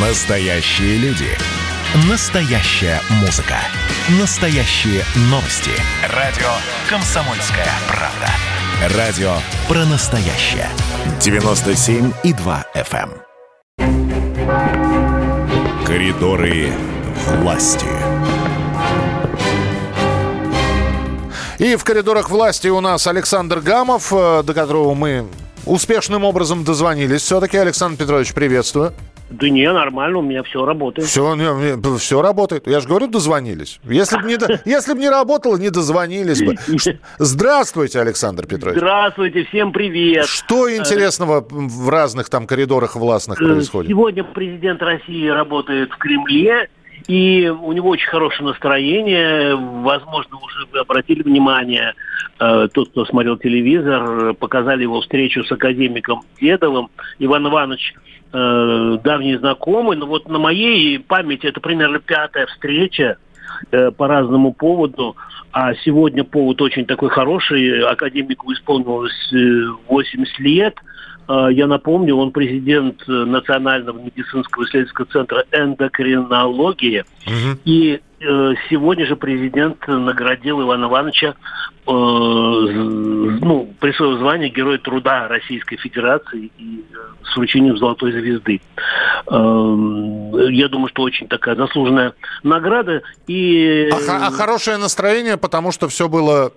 Настоящие люди. Настоящая музыка. Настоящие новости. Радио «Комсомольская правда». Радио про настоящее. 97,2 FM. эм. Коридоры власти. И в коридорах власти у нас Александр Гамов, э, до которого мы успешным образом дозвонились. Все-таки, Александр Петрович, приветствую. Да не, нормально, у меня все работает. Все, все работает. Я же говорю, дозвонились. Если бы не, если б не работало, не дозвонились бы. Здравствуйте, Александр Петрович. Здравствуйте, всем привет. Что интересного в разных там коридорах властных Э, происходит? Сегодня президент России работает в Кремле, и у него очень хорошее настроение. Возможно, уже вы обратили внимание, э, тот, кто смотрел телевизор, показали его встречу с академиком Дедовым. Иван Иванович э, давний знакомый, но вот на моей памяти это примерно пятая встреча э, по разному поводу. А сегодня повод очень такой хороший. Академику исполнилось э, 80 лет. Э, Я напомню, он президент э, Национального медицинского исследовательского центра эндокринологии. Мгм. И э, сегодня же президент наградил Ивана Ивановича э, ну, присвоил звание Герой труда Российской Федерации и э, с вручением Золотой звезды. Эм, Я думаю, что очень такая заслуженная награда. И А, а хорошее настроение, потому что все было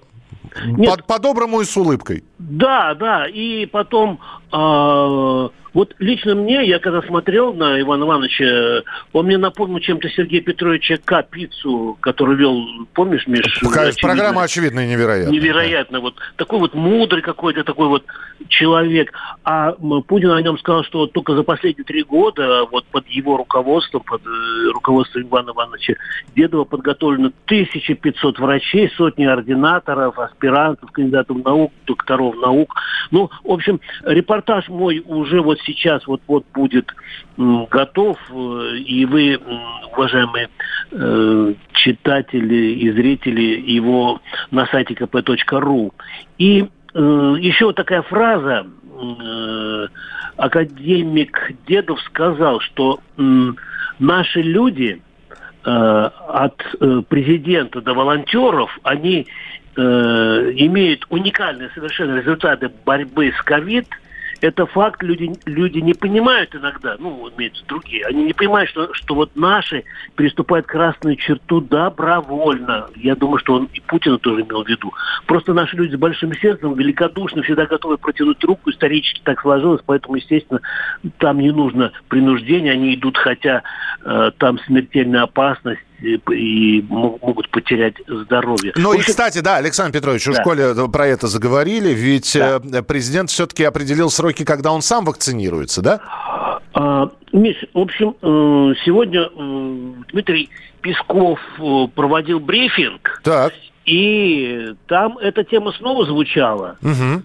Нет. по- по-доброму и с улыбкой. Да, да, и потом, а, вот лично мне, я когда смотрел на Ивана Ивановича, он мне напомнил чем-то Сергея Петровича Капицу, который вел, помнишь, Миш? Какая «Очевидно»? Программа очевидно и невероятно. Невероятно. Вот такой вот мудрый какой-то такой вот человек. А Путин о нем сказал, что вот только за последние три года вот под его руководством, под э, руководством Ивана Ивановича Дедова подготовлено 1500 врачей, сотни ординаторов, аспирантов, кандидатов наук, докторов наук. Ну, в общем, репортаж мой уже вот сейчас вот-вот будет готов, э, и вы, уважаемые э, читатели и зрители, его на сайте kp.ru. И э, еще такая фраза. академик Дедов сказал, что наши люди от президента до волонтеров, они имеют уникальные совершенно результаты борьбы с ковид. Это факт, люди, люди не понимают иногда, ну, имеются другие, они не понимают, что, что вот наши переступают красную черту добровольно. Я думаю, что он и Путина тоже имел в виду. Просто наши люди с большим сердцем, великодушны, всегда готовы протянуть руку, исторически так сложилось, поэтому, естественно, там не нужно принуждения, они идут, хотя э, там смертельная опасность и, и мо- могут потерять здоровье. Ну В и, кстати, да, Александр Петрович, в Да. школе про это заговорили, ведь Да. э, президент все-таки определил сроки, когда он сам вакцинируется, да? А, Миш, в общем, э, сегодня э, Дмитрий Песков проводил брифинг, Так. и там эта тема снова звучала. Мгм.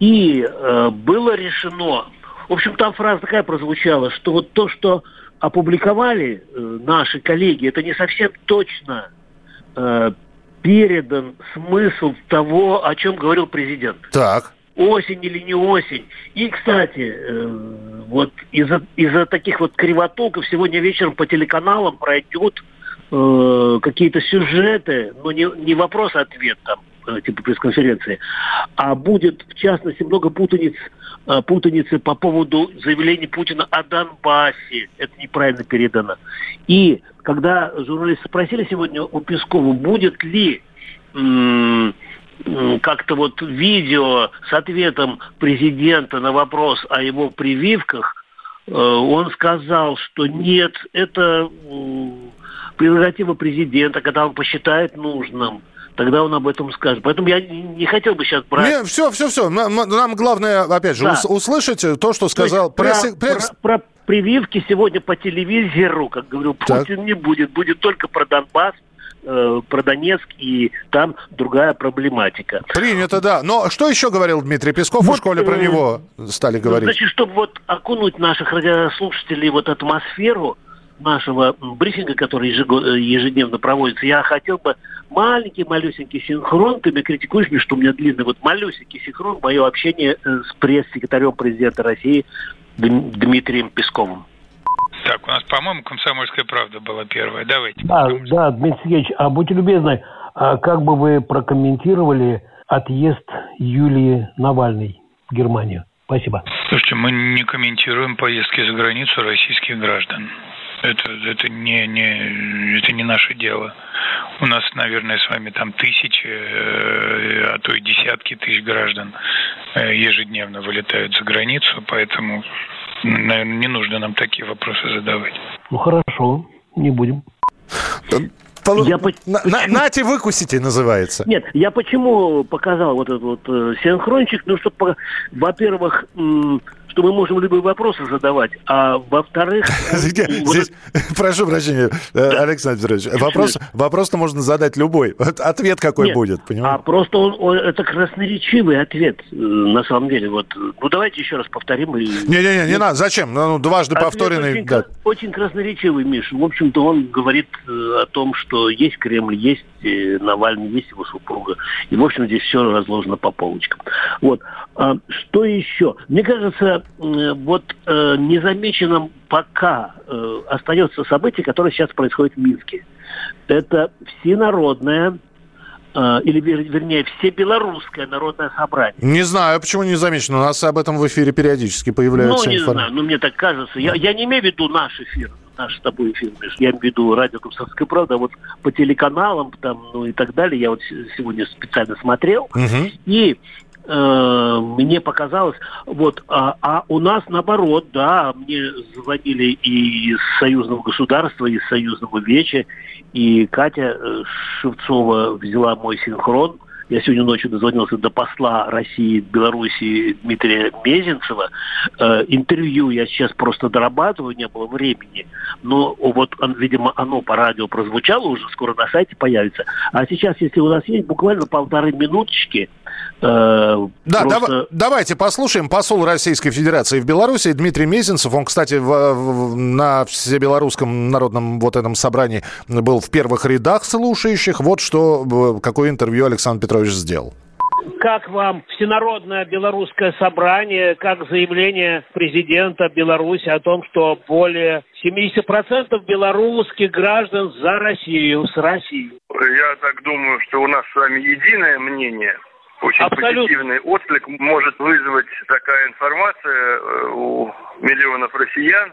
И э, было решено, в общем, там фраза такая прозвучала, что вот то, что опубликовали э, наши коллеги, это не совсем точно э, передан смысл того, о чем говорил президент Так. осень или не осень. И, кстати, э, вот из-за из таких вот кривотолков сегодня вечером по телеканалам пройдут э, какие-то сюжеты, но не, не вопрос-ответ там, типа пресс-конференции, а будет, в частности, много путаниц, э, путаницы по поводу заявлений Путина о Донбассе. Это неправильно передано. И когда журналисты спросили сегодня у Пескова, будет ли как-то вот видео с ответом президента на вопрос о его прививках, э, он сказал, что нет, это прерогатива президента, когда он посчитает нужным, тогда он об этом скажет. Поэтому я не хотел бы сейчас брать... Не, все, все, все. Нам, нам главное, опять же, Да. ус- услышать то, что То есть сказал про, пресс- пресс- про- про прививки сегодня по телевизору, как говорил Так. Путин, не будет. Будет только про Донбасс, э, про Донецк, и там другая проблематика. Принято, да. Но что еще говорил Дмитрий Песков? в Вот, школе про э, него стали Ну, говорить. Значит, чтобы вот окунуть наших радиослушателей в вот атмосферу нашего брифинга, который э, ежедневно проводится, я хотел бы маленький малюсенький синхрон, ты меня критикуешь, мне, что у меня длинный, вот малюсенький синхрон, мое общение э, с пресс-секретарем президента России Дм- Дмитрием Песковым. Так, у нас, по-моему, «Комсомольская правда» была первая. Давайте. Да, да, Дмитрий Сергеевич, а будьте любезны, а как бы вы прокомментировали отъезд Юлии Навальной в Германию? Спасибо. Слушайте, мы не комментируем поездки за границу российских граждан. Это, это, не, не, это не наше дело. У нас, наверное, с вами там тысячи, э, а то и десятки тысяч граждан э, ежедневно вылетают за границу, поэтому, наверное, не нужно нам такие вопросы задавать. Ну хорошо, не будем. Я по... на, на, нате выкусите называется. Нет, я почему показал вот этот вот э, синхрончик, ну, что, во-первых, что мы можем любые вопросы задавать, а во-вторых... Здесь, прошу прощения, э, Александр Петрович, вопрос, вопрос-то можно задать любой. Ответ какой будет, понимаете? А просто он, он, это красноречивый ответ, э, на самом деле. Вот. Ну, давайте еще раз повторим. Не-не-не, не надо, зачем? Ну, дважды повторенный. Очень, да. очень красноречивый, Миш. В общем-то, он говорит э, о том, что есть Кремль, есть Навальный, есть его супруга. И, в общем, здесь все разложено по полочкам. Вот. А, что еще? Мне кажется, вот э, незамеченным пока э, остается событие, которое сейчас происходит в Минске. Это всенародное э, или, вернее, всебелорусское народное собрание. Не знаю, почему не замечено. У нас об этом в эфире периодически появляется Ну, не информация. знаю, ну, мне так кажется. Я, я не имею в виду наш эфир, наш с тобой эфир, я имею в виду радио «Комсомольская правда», а вот по телеканалам там, ну и так далее, я вот сегодня специально смотрел, угу. и Э, мне показалось, вот, а, а у нас наоборот, да, мне звонили и из союзного государства, и из союзного веча, и Катя э, Шевцова взяла мой синхрон, я сегодня ночью дозвонился до посла России в Беларуси Дмитрия Мезенцева. Э, интервью я сейчас просто дорабатываю, не было времени. Но вот, он, видимо, оно по радио прозвучало уже, скоро на сайте появится. А сейчас, если у нас есть буквально полторы минуточки, да, просто... дав- давайте послушаем посол Российской Федерации в Беларуси Дмитрий Мезенцев. Он, кстати, в, в, на всебелорусском народном вот этом собрании был в первых рядах слушающих. Вот что, какое интервью Александр Петрович сделал. Как вам всенародное белорусское собрание, как заявление президента Беларуси о том, что более 70% белорусских граждан за Россию, с Россией? Я так думаю, что у нас с вами единое мнение – очень Абсолютно. позитивный отклик может вызвать такая информация э, у миллионов россиян.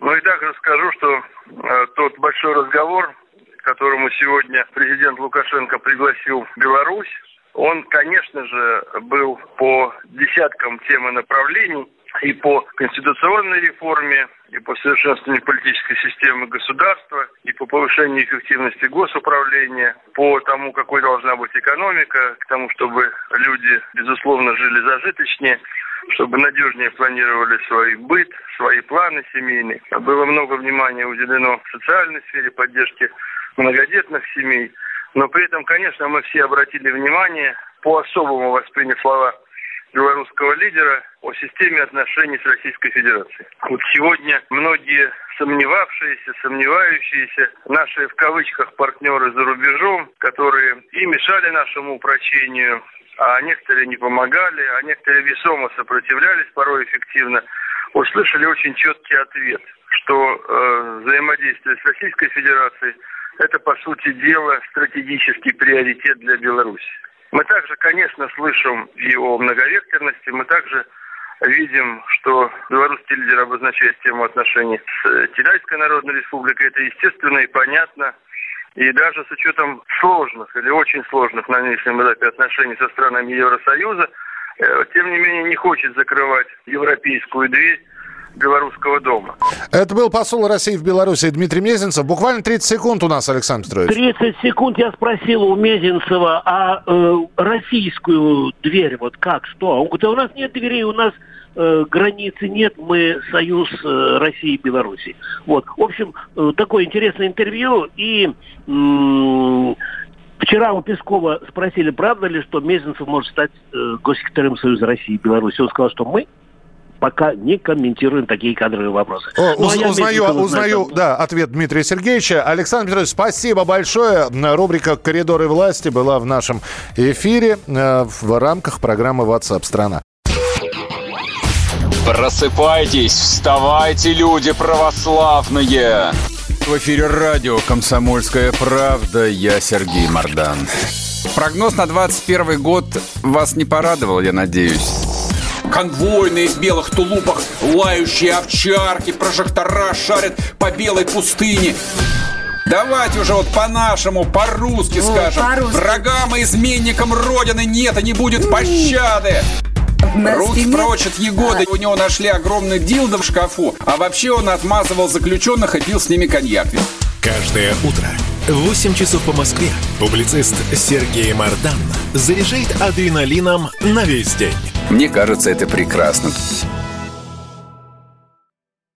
Но и также скажу, что э, тот большой разговор, к которому сегодня президент Лукашенко пригласил Беларусь, он, конечно же, был по десяткам тем и направлений, и по конституционной реформе, и по совершенствованию политической системы государства, и по повышению эффективности госуправления, по тому, какой должна быть экономика, к тому, чтобы люди, безусловно, жили зажиточнее, чтобы надежнее планировали свой быт, свои планы семейные. Было много внимания уделено социальной сфере поддержки многодетных семей. Но при этом, конечно, мы все обратили внимание, по-особому восприняв слова белорусского лидера о системе отношений с Российской Федерацией. Вот сегодня многие сомневавшиеся, сомневающиеся, наши в кавычках партнеры за рубежом, которые и мешали нашему упрочению, а некоторые не помогали, а некоторые весомо сопротивлялись порой эффективно, услышали очень четкий ответ, что э, взаимодействие с Российской Федерацией это, по сути дела, стратегический приоритет для Беларуси. Мы также, конечно, слышим и о многовекторности, мы также видим, что белорусский лидер обозначает тему отношений с Китайской Народной Республикой. Это естественно и понятно. И даже с учетом сложных или очень сложных на нынешнем этапе отношений со странами Евросоюза, э, тем не менее не хочет закрывать европейскую дверь Белорусского дома. Это был посол России в Беларуси Дмитрий Мезенцев. Буквально 30 секунд у нас, Александр Петрович. 30 секунд я спросил у Мезенцева, а э, российскую дверь, вот как, что? Он говорит, а у нас нет дверей, у нас э, границы нет, мы союз э, России и Беларуси. Вот, в общем, э, такое интересное интервью, и э, Вчера у Пескова спросили, правда ли, что Мезенцев может стать э, госсекретарем Союза России и Беларуси. Он сказал, что мы пока не комментируем такие кадровые вопросы. О, ну, уз, а узнаю, узнаю, да, ответ Дмитрия Сергеевича. Александр Петрович, спасибо большое. Рубрика «Коридоры власти» была в нашем эфире э, в рамках программы WhatsApp страна». Просыпайтесь, вставайте, люди православные! В эфире радио «Комсомольская правда». Я Сергей Мордан. Прогноз на 21 год вас не порадовал, я надеюсь. Конвойные в белых тулупах, лающие овчарки, прожектора шарят по белой пустыне. Давайте уже вот по-нашему, по-русски О, скажем. По Врагам и изменникам Родины нет и не будет пощады. Руки прочь от Егоды. У него нашли огромный дилдо в шкафу. А вообще он отмазывал заключенных и пил с ними коньяк. Каждое утро в 8 часов по Москве публицист Сергей Мардан заряжает адреналином на весь день. Мне кажется, это прекрасно.